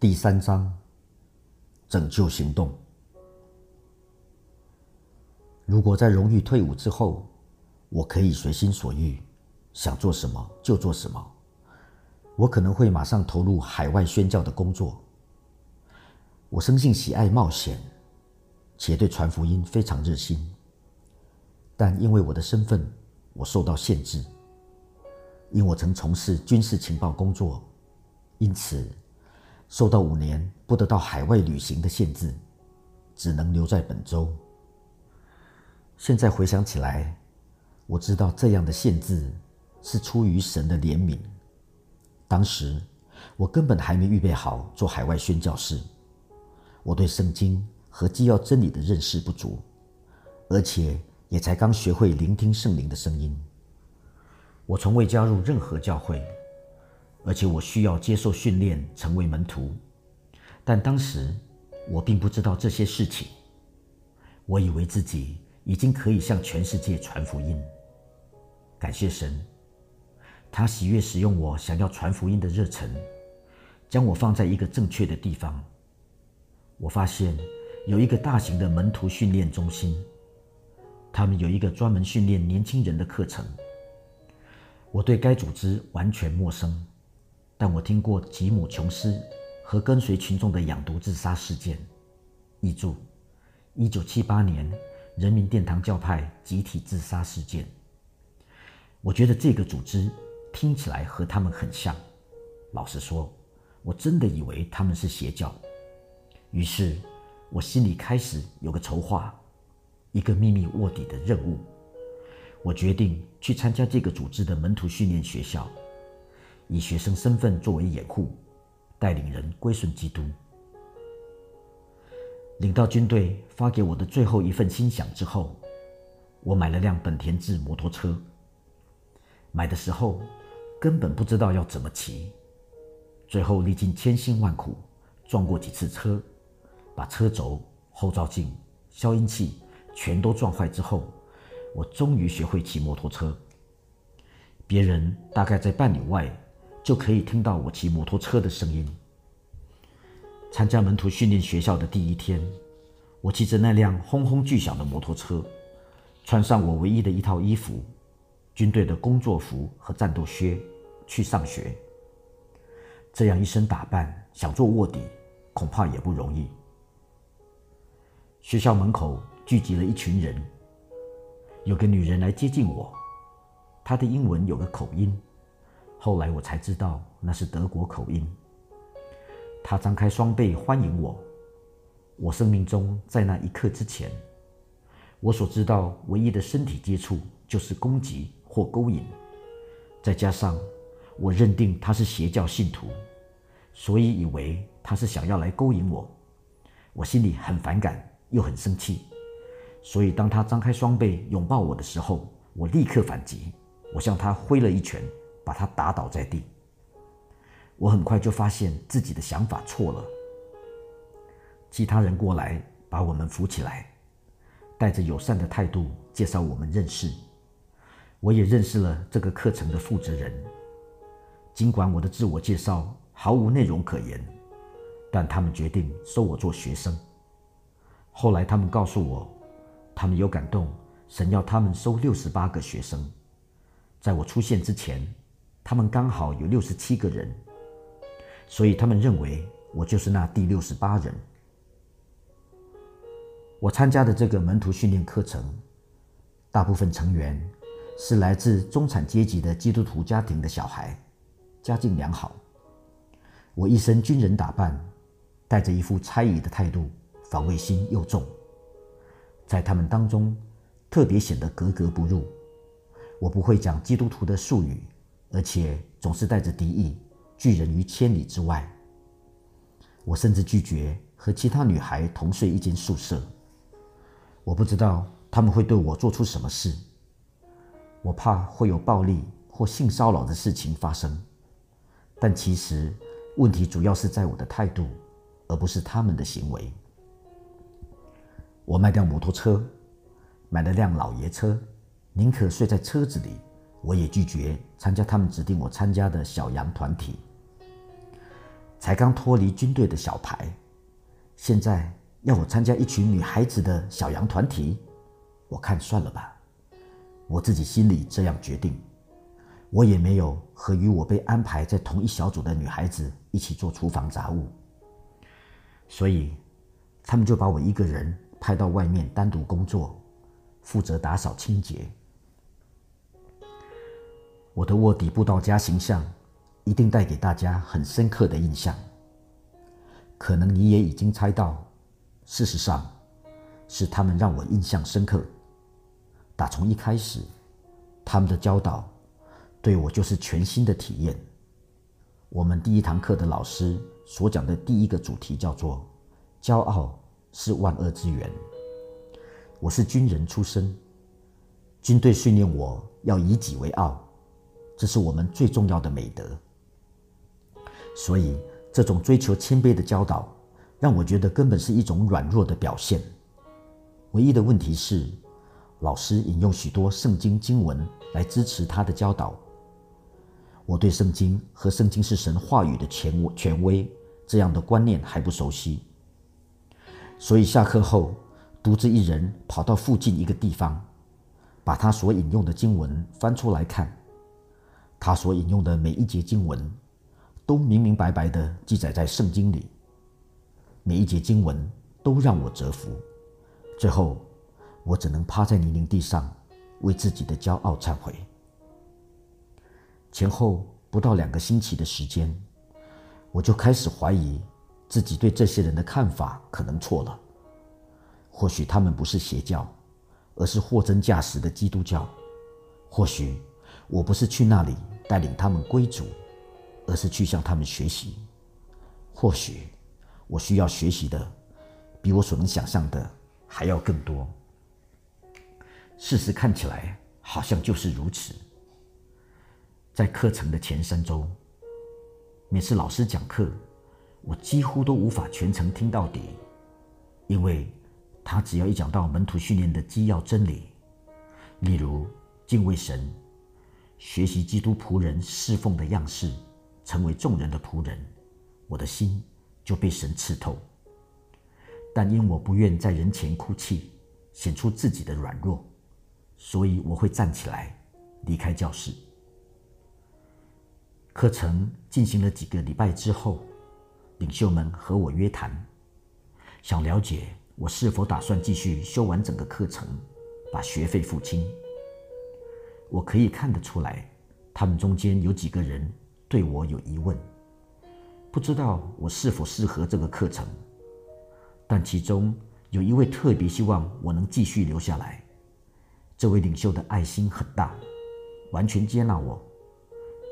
第三章：拯救行动。如果在荣誉退伍之后，我可以随心所欲，想做什么就做什么，我可能会马上投入海外宣教的工作。我生性喜爱冒险，且对传福音非常热心。但因为我的身份，我受到限制。因我曾从事军事情报工作，因此受到五年不得到海外旅行的限制，只能留在本州。现在回想起来，我知道这样的限制是出于神的怜悯。当时我根本还没预备好做海外宣教士，我对圣经和基要真理的认识不足，而且也才刚学会聆听圣灵的声音。我从未加入任何教会，而且我需要接受训练成为门徒。但当时我并不知道这些事情。我以为自己已经可以向全世界传福音。感谢神，他喜悦使用我想要传福音的热忱，将我放在一个正确的地方。我发现有一个大型的门徒训练中心，他们有一个专门训练年轻人的课程。我对该组织完全陌生，但我听过吉姆·琼斯和跟随群众的养毒自杀事件。译注：一九七八年人民殿堂教派集体自杀事件。我觉得这个组织听起来和他们很像。老实说，我真的以为他们是邪教。于是，我心里开始有个筹划，一个秘密卧底的任务。我决定去参加这个组织的门徒训练学校，以学生身份作为掩护，带领人归顺基督。领到军队发给我的最后一份薪饷之后，我买了辆本田制摩托车。买的时候根本不知道要怎么骑，最后历尽千辛万苦，撞过几次车，把车轴、后照镜、消音器全都撞坏之后。我终于学会骑摩托车。别人大概在半里外就可以听到我骑摩托车的声音。参加门徒训练学校的第一天，我骑着那辆轰轰巨响的摩托车，穿上我唯一的一套衣服——军队的工作服和战斗靴，去上学。这样一身打扮，想做卧底，恐怕也不容易。学校门口聚集了一群人。有个女人来接近我，她的英文有个口音，后来我才知道那是德国口音。他张开双臂欢迎我。我生命中在那一刻之前，我所知道唯一的身体接触就是攻击或勾引，再加上我认定他是邪教信徒，所以以为他是想要来勾引我。我心里很反感，又很生气。所以，当他张开双臂拥抱我的时候，我立刻反击。我向他挥了一拳，把他打倒在地。我很快就发现自己的想法错了。其他人过来把我们扶起来，带着友善的态度介绍我们认识。我也认识了这个课程的负责人。尽管我的自我介绍毫无内容可言，但他们决定收我做学生。后来，他们告诉我。他们有感动，神要他们收六十八个学生。在我出现之前，他们刚好有六十七个人，所以他们认为我就是那第六十八人。我参加的这个门徒训练课程，大部分成员是来自中产阶级的基督徒家庭的小孩，家境良好。我一身军人打扮，带着一副猜疑的态度，防卫心又重。在他们当中，特别显得格格不入。我不会讲基督徒的术语，而且总是带着敌意，拒人于千里之外。我甚至拒绝和其他女孩同睡一间宿舍。我不知道他们会对我做出什么事。我怕会有暴力或性骚扰的事情发生。但其实问题主要是在我的态度，而不是他们的行为。我卖掉摩托车，买了辆老爷车，宁可睡在车子里，我也拒绝参加他们指定我参加的小羊团体。才刚脱离军队的小排，现在要我参加一群女孩子的小羊团体，我看算了吧。我自己心里这样决定。我也没有和与我被安排在同一小组的女孩子一起做厨房杂物，所以他们就把我一个人派到外面单独工作，负责打扫清洁。我的卧底布道家形象一定带给大家很深刻的印象。可能你也已经猜到，事实上是他们让我印象深刻。打从一开始，他们的教导对我就是全新的体验。我们第一堂课的老师所讲的第一个主题叫做“骄傲是万恶之源”。我是军人出身，军队训练我要以己为傲。这是我们最重要的美德，所以这种追求谦卑的教导，让我觉得根本是一种软弱的表现。唯一的问题是，老师引用许多圣经经文来支持他的教导。我对圣经和圣经是神话语的权权威这样的观念还不熟悉，所以下课后独自一人跑到附近一个地方，把他所引用的经文翻出来看。他所引用的每一节经文，都明明白白的记载在圣经里。每一节经文都让我折服。最后，我只能趴在泥泞地上，为自己的骄傲忏悔。前后不到两个星期的时间，我就开始怀疑自己对这些人的看法可能错了。或许他们不是邪教，而是货真价实的基督教。或许。我不是去那里带领他们归主，而是去向他们学习。或许我需要学习的，比我所能想象的还要更多。事实看起来好像就是如此。在课程的前三周，每次老师讲课，我几乎都无法全程听到底，因为他只要一讲到门徒训练的基要真理，例如敬畏神。学习基督仆人侍奉的样式，成为众人的仆人，我的心就被神刺透。但因我不愿在人前哭泣，显出自己的软弱，所以我会站起来离开教室。课程进行了几个礼拜之后，领袖们和我约谈，想了解我是否打算继续修完整个课程，把学费付清。我可以看得出来，他们中间有几个人对我有疑问，不知道我是否适合这个课程。但其中有一位特别希望我能继续留下来。这位领袖的爱心很大，完全接纳我，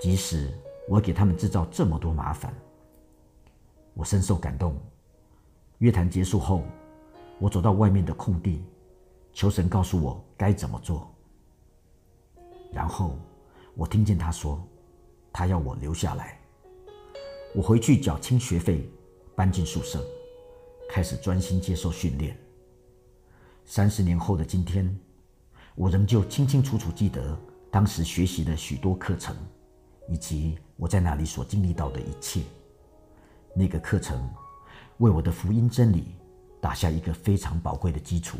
即使我给他们制造这么多麻烦。我深受感动。约谈结束后，我走到外面的空地，求神告诉我该怎么做。然后我听见他说，他要我留下来。我回去缴清学费，搬进宿舍，开始专心接受训练。三十年后的今天，我仍旧清清楚楚记得当时学习的许多课程，以及我在那里所经历到的一切。那个课程为我的福音真理打下一个非常宝贵的基础。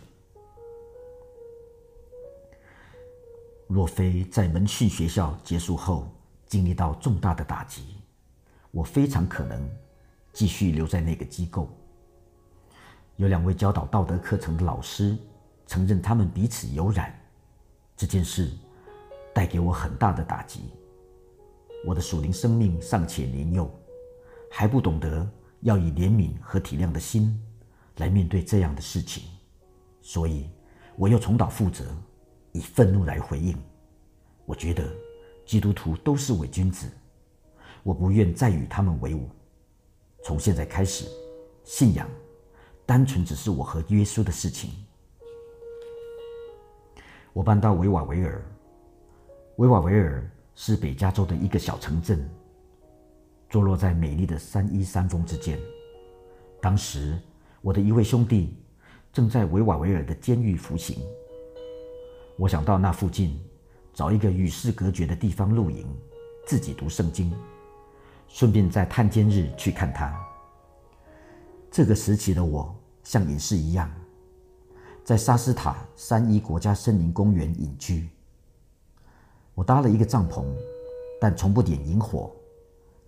若非在门训学校结束后经历到重大的打击，我非常可能继续留在那个机构。有两位教导道德课程的老师承认他们彼此有染，这件事带给我很大的打击。我的属灵生命尚且年幼，还不懂得要以怜悯和体谅的心来面对这样的事情，所以我又重蹈覆辙。以愤怒来回应，我觉得基督徒都是伪君子，我不愿再与他们为伍。从现在开始，信仰单纯只是我和耶稣的事情。我搬到维瓦维尔，维瓦维尔是北加州的一个小城镇，坐落在美丽的三一山峰之间。当时，我的一位兄弟正在维瓦维尔的监狱服刑。我想到那附近找一个与世隔绝的地方露营，自己读圣经，顺便在探监日去看他。这个时期的我像隐士一样，在沙斯塔三一国家森林公园隐居。我搭了一个帐篷，但从不点萤火，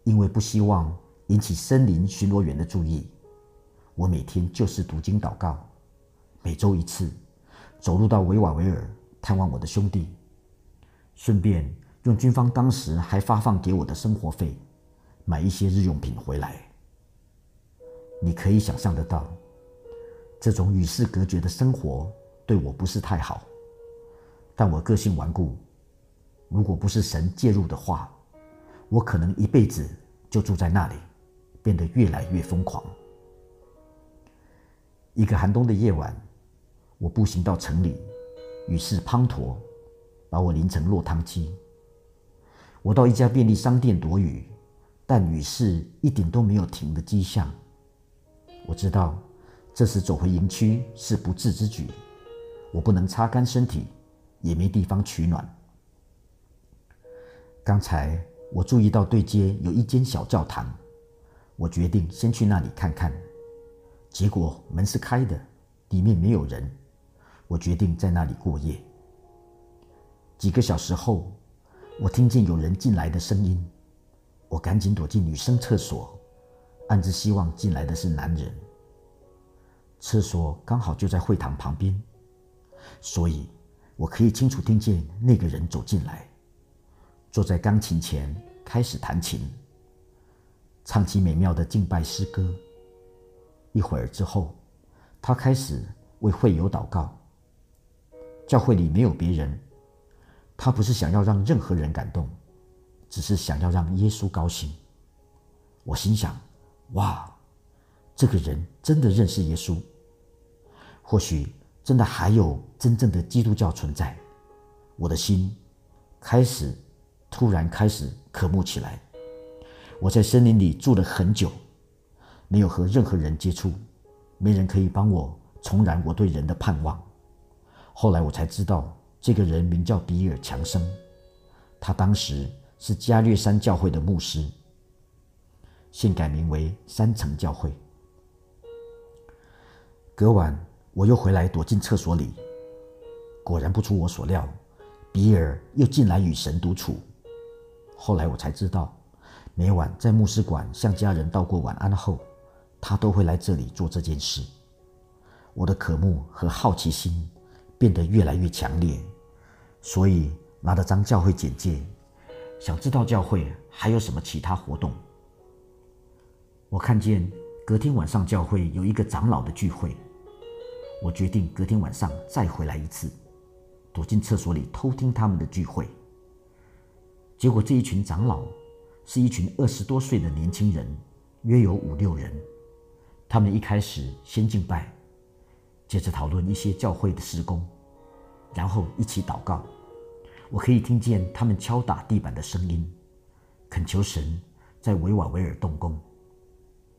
因为不希望引起森林巡逻员的注意。我每天就是读经祷告，每周一次，走路到维瓦维尔探望我的兄弟，顺便用军方当时还发放给我的生活费，买一些日用品回来。你可以想象得到，这种与世隔绝的生活对我不是太好，但我个性顽固。如果不是神介入的话，我可能一辈子就住在那里，变得越来越疯狂。一个寒冬的夜晚，我步行到城里，雨势滂沱，把我淋成落汤鸡。我到一家便利商店躲雨，但雨势一点都没有停的迹象。我知道，这时走回营区是不智之举。我不能擦干身体，也没地方取暖。刚才我注意到对街有一间小教堂，我决定先去那里看看。结果门是开的，里面没有人。我决定在那里过夜。几个小时后，我听见有人进来的声音，我赶紧躲进女生厕所，暗自希望进来的是男人。厕所刚好就在会堂旁边，所以我可以清楚听见那个人走进来。坐在钢琴前开始弹琴，唱起美妙的敬拜诗歌。一会儿之后，他开始为会友祷告。教会里没有别人，他不是想要让任何人感动，只是想要让耶稣高兴。我心想：哇，这个人真的认识耶稣。或许真的还有真正的基督教存在。我的心开始。突然开始渴慕起来。我在森林里住了很久，没有和任何人接触，没人可以帮我重燃我对人的盼望。后来我才知道，这个人名叫比尔·强生，他当时是加略山教会的牧师，现改名为三层教会。隔晚，我又回来躲进厕所里，果然不出我所料，比尔又进来与神独处。后来我才知道，每晚在牧师馆向家人道过晚安后，他都会来这里做这件事。我的渴慕和好奇心变得越来越强烈，所以拿了张教会简介，想知道教会还有什么其他活动。我看见隔天晚上教会有一个长老的聚会，我决定隔天晚上再回来一次，躲进厕所里偷听他们的聚会。结果，这一群长老是一群二十多岁的年轻人，约有五六人。他们一开始先敬拜，接着讨论一些教会的施工，然后一起祷告。我可以听见他们敲打地板的声音，恳求神在维瓦维尔动工。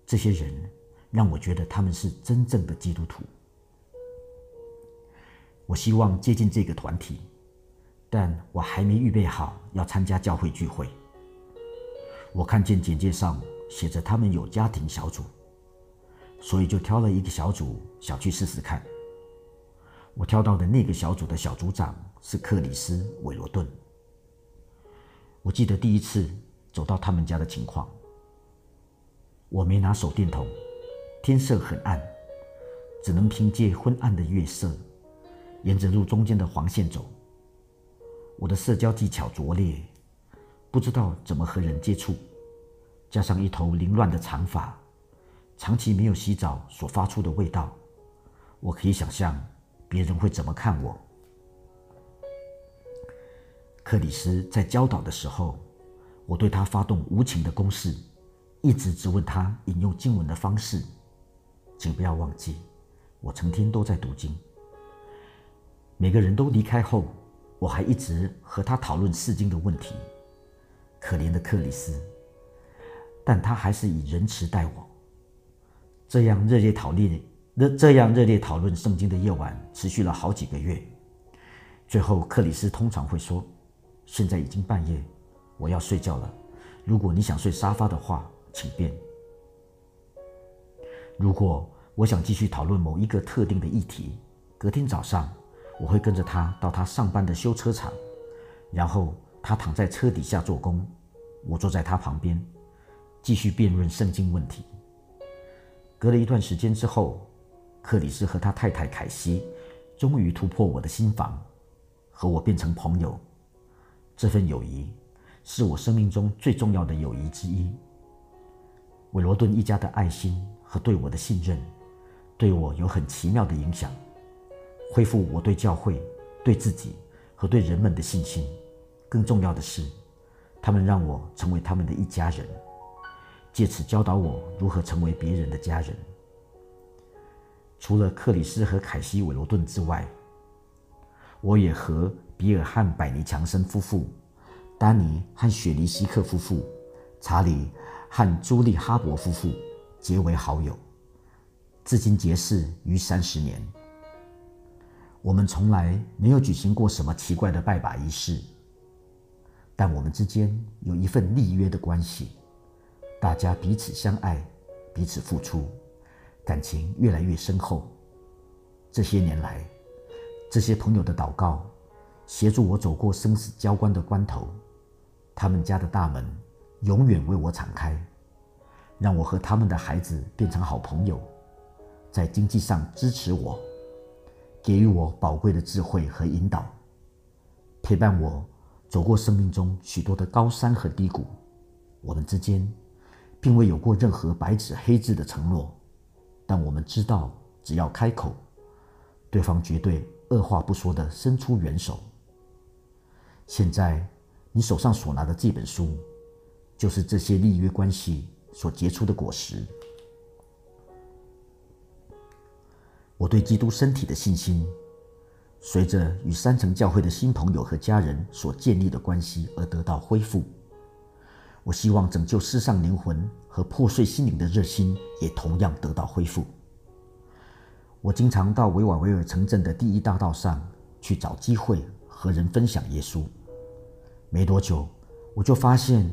这些人让我觉得他们是真正的基督徒。我希望接近这个团体。但我还没预备好要参加教会聚会。我看见简介上写着他们有家庭小组，所以就挑了一个小组想去试试看。我挑到的那个小组的小组长是克里斯·韦罗顿。我记得第一次走到他们家的情况，我没拿手电筒，天色很暗，只能凭借昏暗的月色，沿着路中间的黄线走。我的社交技巧拙劣，不知道怎么和人接触，加上一头凌乱的长发，长期没有洗澡所发出的味道，我可以想象别人会怎么看我。克里斯在教导的时候，我对他发动无情的攻势，一直质问他引用经文的方式。请不要忘记，我成天都在读经。每个人都离开后。我还一直和他讨论释经的问题，可怜的克里斯，但他还是以仁慈待我。这样热烈讨论、这这样热烈讨论圣经的夜晚持续了好几个月。最后，克里斯通常会说：“现在已经半夜，我要睡觉了。如果你想睡沙发的话，请便。如果我想继续讨论某一个特定的议题，隔天早上我会跟着他到他上班的修车厂，然后他躺在车底下做工，我坐在他旁边，继续辩论圣经问题。隔了一段时间之后，克里斯和他太太凯西终于突破我的心房，和我变成朋友。这份友谊是我生命中最重要的友谊之一。韦罗顿一家的爱心。和对我的信任，对我有很奇妙的影响，恢复我对教会、对自己和对人们的信心。更重要的是，他们让我成为他们的一家人，借此教导我如何成为别人的家人。除了克里斯和凯西·韦罗顿之外，我也和比尔汉·百尼强森夫妇、丹尼和雪梨希克夫妇、查理和朱莉哈伯夫妇。结为好友，至今结识逾三十年。我们从来没有举行过什么奇怪的拜把仪式，但我们之间有一份立约的关系，大家彼此相爱，彼此付出，感情越来越深厚。这些年来，这些朋友的祷告，协助我走过生死交关的关头，他们家的大门永远为我敞开。让我和他们的孩子变成好朋友，在经济上支持我，给予我宝贵的智慧和引导，陪伴我走过生命中许多的高山和低谷。我们之间并未有过任何白纸黑字的承诺，但我们知道，只要开口，对方绝对二话不说的伸出援手。现在你手上所拿的这本书，就是这些立约关系。所结出的果实。我对基督身体的信心，随着与三层教会的新朋友和家人所建立的关系而得到恢复。我希望拯救世上灵魂和破碎心灵的热心也同样得到恢复。我经常到维瓦维尔城镇的第一大道上去找机会和人分享耶稣。没多久，我就发现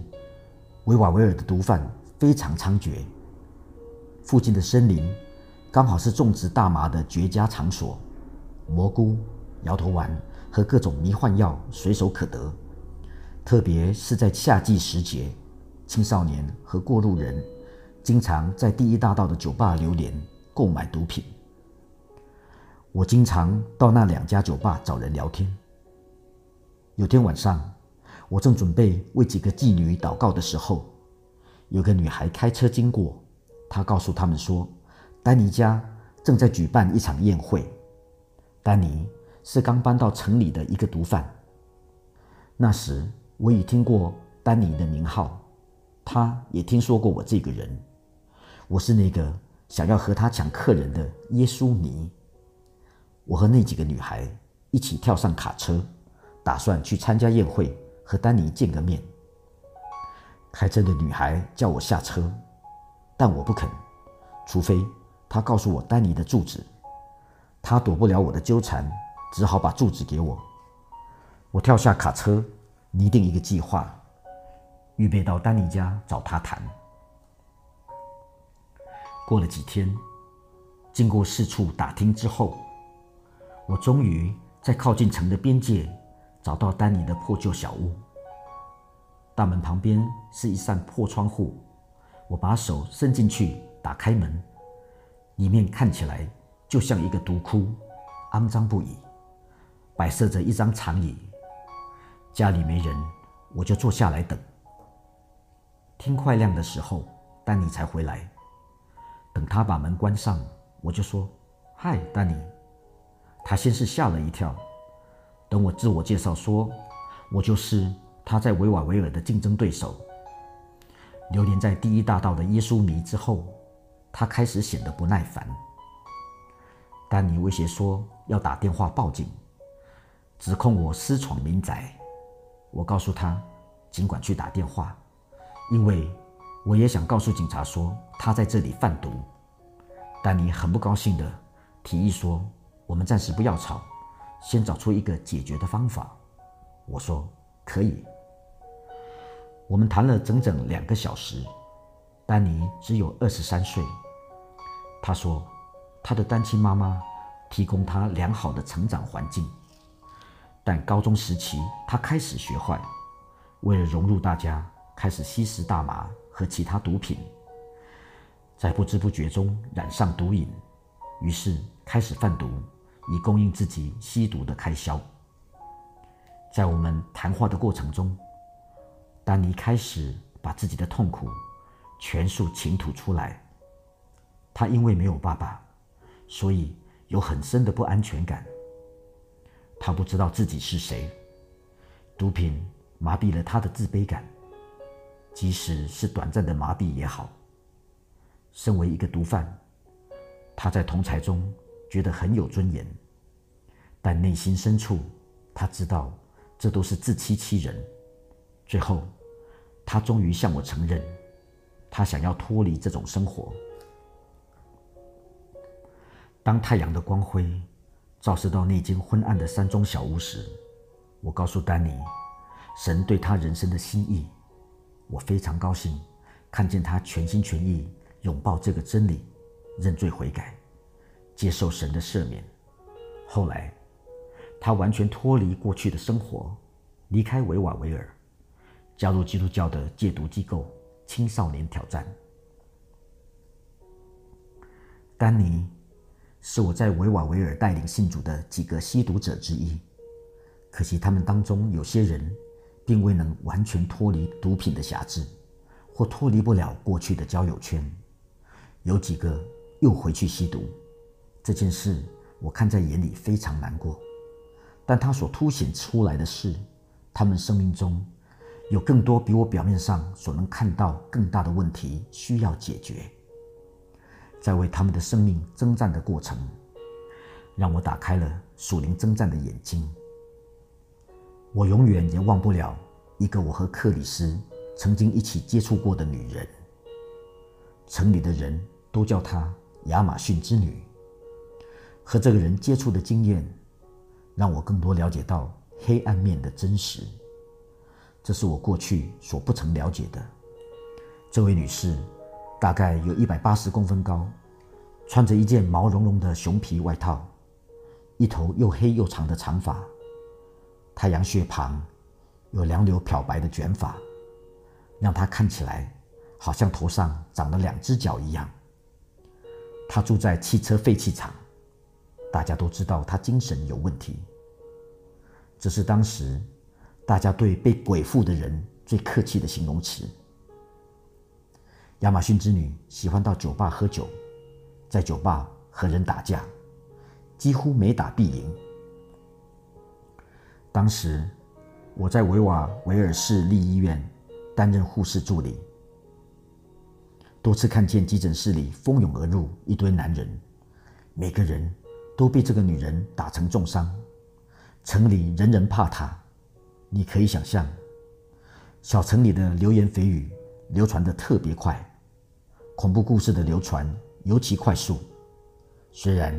维瓦维尔的毒贩。非常猖獗。附近的森林刚好是种植大麻的绝佳场所，蘑菇、摇头丸和各种迷幻药随手可得。特别是在夏季时节，青少年和过路人经常在第一大道的酒吧流连购买毒品。我经常到那两家酒吧找人聊天。有天晚上，我正准备为几个妓女祷告的时候。有个女孩开车经过，她告诉他们说，丹尼家正在举办一场宴会。丹尼是刚搬到城里的一个毒贩。那时我已听过丹尼的名号，他也听说过我这个人。我是那个想要和他抢客人的耶稣尼。我和那几个女孩一起跳上卡车，打算去参加宴会，和丹尼见个面。开车的女孩叫我下车，但我不肯，除非她告诉我丹尼的住址。她躲不了我的纠缠，只好把住址给我。我跳下卡车，拟定一个计划，预备到丹尼家找他谈。过了几天，经过四处打听之后，我终于在靠近城的边界找到丹尼的破旧小屋。大门旁边是一扇破窗户，我把手伸进去打开门，里面看起来就像一个毒窟，肮脏不已，摆设着一张长椅。家里没人，我就坐下来等。天快亮的时候，丹尼才回来。等他把门关上，我就说：“嗨，丹尼。”他先是吓了一跳，等我自我介绍说：“我就是。”他在维瓦维尔的竞争对手，流连在第一大道的耶稣迷之后，他开始显得不耐烦。丹尼威胁说要打电话报警，指控我私闯民宅。我告诉他，尽管去打电话，因为我也想告诉警察说他在这里贩毒。丹尼很不高兴的提议说：“我们暂时不要吵，先找出一个解决的方法。”我说：“可以。”我们谈了整整两个小时。丹尼只有二十三岁。他说，他的单亲妈妈提供他良好的成长环境，但高中时期他开始学坏，为了融入大家，开始吸食大麻和其他毒品，在不知不觉中染上毒瘾，于是开始贩毒，以供应自己吸毒的开销。在我们谈话的过程中，丹尼开始把自己的痛苦全数倾吐出来。他因为没有爸爸，所以有很深的不安全感。他不知道自己是谁，毒品麻痹了他的自卑感，即使是短暂的麻痹也好。身为一个毒贩，他在同才中觉得很有尊严，但内心深处他知道。这都是自欺欺人。最后，他终于向我承认，他想要脱离这种生活。当太阳的光辉照射到那间昏暗的山中小屋时，我告诉丹尼，神对他人生的心意。我非常高兴看见他全心全意拥抱这个真理，认罪悔改，接受神的赦免。后来。他完全脱离过去的生活，离开维瓦维尔，加入基督教的戒毒机构——青少年挑战。丹尼是我在维瓦维尔带领信主的几个吸毒者之一，可惜他们当中有些人并未能完全脱离毒品的辖制，或脱离不了过去的交友圈，有几个又回去吸毒。这件事我看在眼里，非常难过。但他所凸显出来的是，他们生命中有更多比我表面上所能看到更大的问题需要解决。在为他们的生命征战的过程，让我打开了属灵征战的眼睛。我永远也忘不了一个我和克里斯曾经一起接触过的女人。城里的人都叫她亚马逊之女。和这个人接触的经验。让我更多了解到黑暗面的真实，这是我过去所不曾了解的。这位女士大概有一百八十公分高，穿着一件毛茸茸的熊皮外套，一头又黑又长的长发，太阳穴旁有两绺漂白的卷发，让他看起来好像头上长了两只脚一样。他住在汽车废弃场。大家都知道他精神有问题，这是当时大家对被鬼附的人最客气的形容词。亚马逊之女喜欢到酒吧喝酒，在酒吧和人打架，几乎每打必赢。当时我在维瓦维尔市立医院担任护士助理，多次看见急诊室里蜂拥而入一堆男人，每个人。都被这个女人打成重伤，城里人人怕她。你可以想象，小城里的流言蜚语流传的特别快，恐怖故事的流传尤其快速。虽然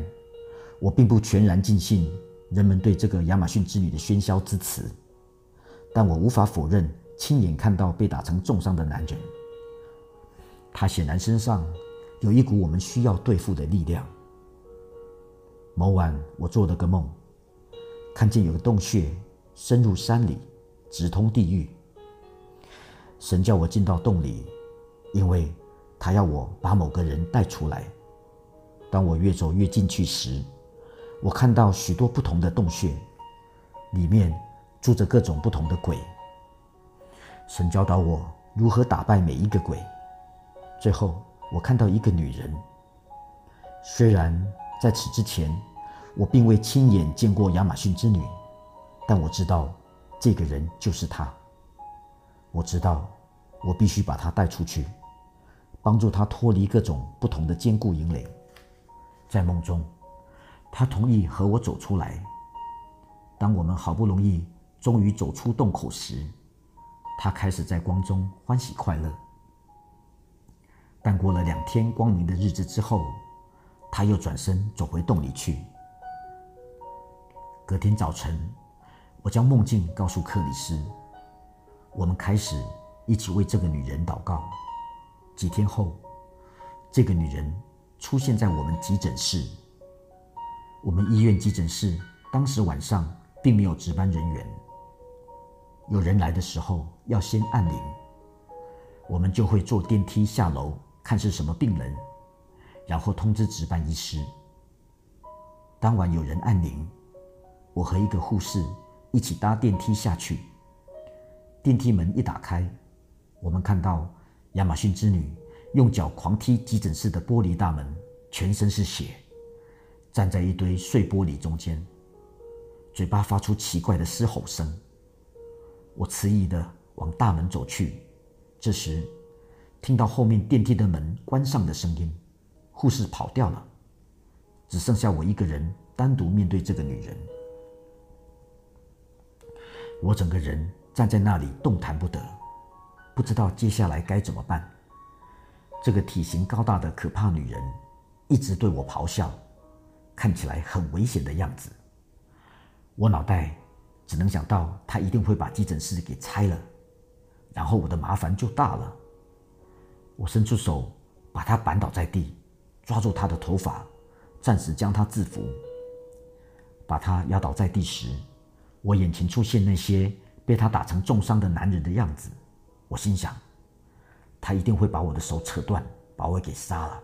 我并不全然尽信人们对这个亚马逊之女的喧嚣之词，但我无法否认亲眼看到被打成重伤的男人，他显然身上有一股我们需要对付的力量。某晚，我做了个梦，看见有个洞穴深入山里，直通地狱。神叫我进到洞里，因为他要我把某个人带出来。当我越走越进去时，我看到许多不同的洞穴，里面住着各种不同的鬼。神教导我如何打败每一个鬼。最后，我看到一个女人，虽然在此之前。我并未亲眼见过亚马逊之女，但我知道这个人就是她。我知道我必须把他带出去，帮助他脱离各种不同的坚固营垒。在梦中，他同意和我走出来。当我们好不容易终于走出洞口时，他开始在光中欢喜快乐。但过了两天光明的日子之后，他又转身走回洞里去。隔天早晨，我将梦境告诉克里斯。我们开始一起为这个女人祷告。几天后，这个女人出现在我们急诊室。我们医院急诊室当时晚上并没有值班人员，有人来的时候要先按铃，我们就会坐电梯下楼看是什么病人，然后通知值班医师。当晚有人按铃，我和一个护士一起搭电梯下去。电梯门一打开，我们看到亚马逊之女用脚狂踢急诊室的玻璃大门，全身是血。站在一堆碎玻璃中间，嘴巴发出奇怪的嘶吼声。我迟疑的往大门走去，这时听到后面电梯的门关上的声音，护士跑掉了，只剩下我一个人单独面对这个女人。我整个人站在那里动弹不得，不知道接下来该怎么办。这个体型高大的可怕女人一直对我咆哮。看起来很危险的样子，我脑袋只能想到她一定会把急诊室给拆了，然后我的麻烦就大了。我伸出手把她扳倒在地，抓住她的头发，暂时将她制服。把她压倒在地时，我眼前出现那些被他打成重伤的男人的样子。我心想，他一定会把我的手扯断，把我给杀了。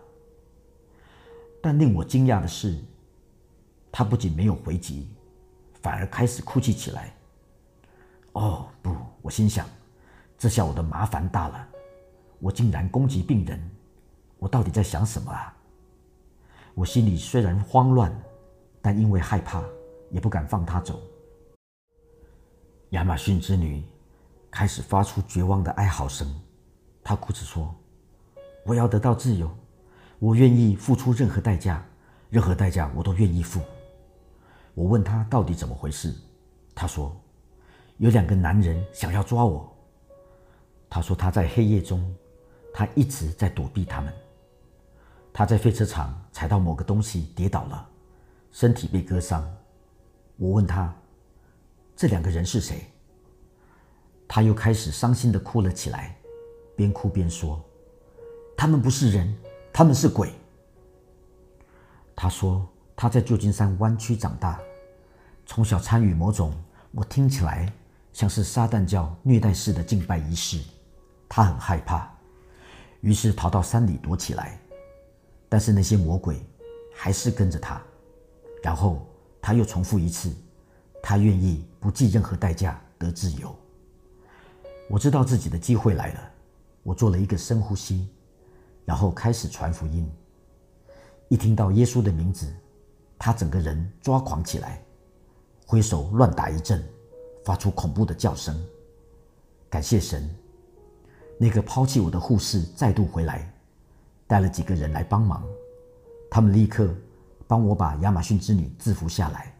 但令我惊讶的是。他不仅没有回击，反而开始哭泣起来。哦不，我心想，这下我的麻烦大了。我竟然攻击病人，我到底在想什么啊？我心里虽然慌乱，但因为害怕，也不敢放他走。亚马逊之女开始发出绝望的哀嚎声，她哭着说：“我要得到自由，我愿意付出任何代价，任何代价我都愿意付。”我问她到底怎么回事，她说有两个男人想要抓我。他说他在黑夜中，他一直在躲避他们。他在废车场踩到某个东西跌倒了，身体被割伤。我问他这两个人是谁，他又开始伤心的哭了起来，边哭边说他们不是人，他们是鬼。他说。他在旧金山湾区长大，从小参与某种我听起来像是撒旦教虐待式的敬拜仪式。他很害怕，于是逃到山里躲起来。但是那些魔鬼还是跟着他。然后他又重复一次，他愿意不计任何代价得自由。我知道自己的机会来了，我做了一个深呼吸，然后开始传福音。一听到耶稣的名字。他整个人抓狂起来，挥手乱打一阵，发出恐怖的叫声。感谢神，那个抛弃我的护士再度回来，带了几个人来帮忙。他们立刻帮我把亚马逊之女制服下来，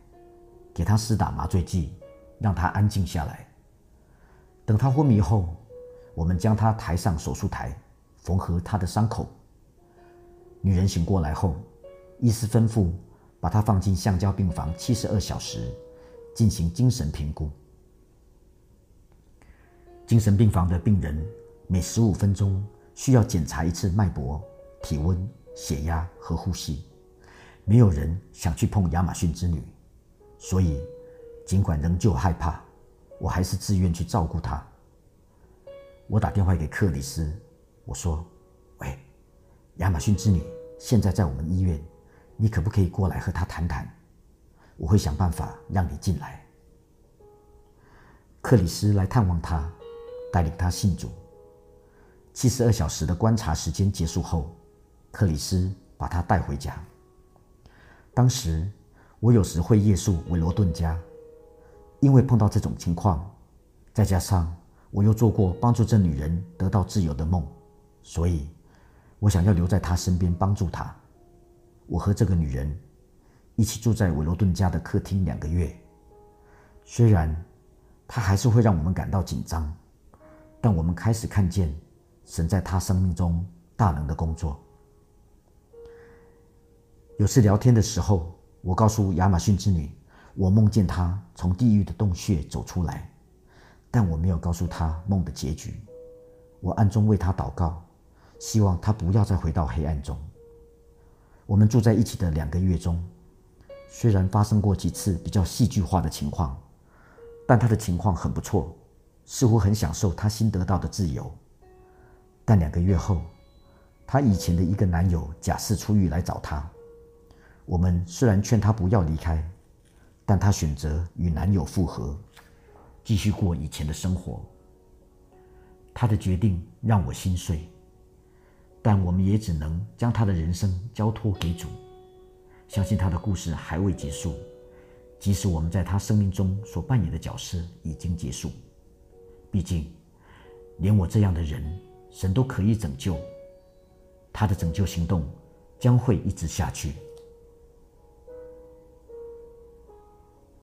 给她施打麻醉剂，让她安静下来。等她昏迷后，我们将她抬上手术台，缝合她的伤口。女人醒过来后，医师吩咐。把他放进橡胶病房七十二小时，进行精神评估。精神病房的病人每十五分钟需要检查一次脉搏、体温、血压和呼吸。没有人想去碰亚马逊之女，所以尽管仍旧害怕，我还是自愿去照顾她。我打电话给克里斯，我说：“喂，亚马逊之女现在在我们医院。”你可不可以过来和他谈谈？我会想办法让你进来。克里斯来探望他，带领他信主。七十二小时的观察时间结束后，克里斯把他带回家。当时我有时会夜宿韦罗顿家，因为碰到这种情况，再加上我又做过帮助这女人得到自由的梦，所以我想要留在她身边帮助她。我和这个女人一起住在韦罗顿家的客厅两个月。虽然她还是会让我们感到紧张，但我们开始看见神在她生命中大能的工作。有次聊天的时候，我告诉亚马逊之女，我梦见她从地狱的洞穴走出来，但我没有告诉她梦的结局。我暗中为她祷告，希望她不要再回到黑暗中。我们住在一起的两个月中，虽然发生过几次比较戏剧化的情况，但他的情况很不错，似乎很享受他新得到的自由。但两个月后，他以前的一个男友假释出狱来找他。我们虽然劝她不要离开，但她选择与男友复合，继续过以前的生活。她的决定让我心碎，但我们也只能将她的人生交托给主，相信她的故事还未结束，即使我们在她生命中所扮演的角色已经结束。毕竟，连我这样的人，神都可以拯救，他的拯救行动将会一直下去。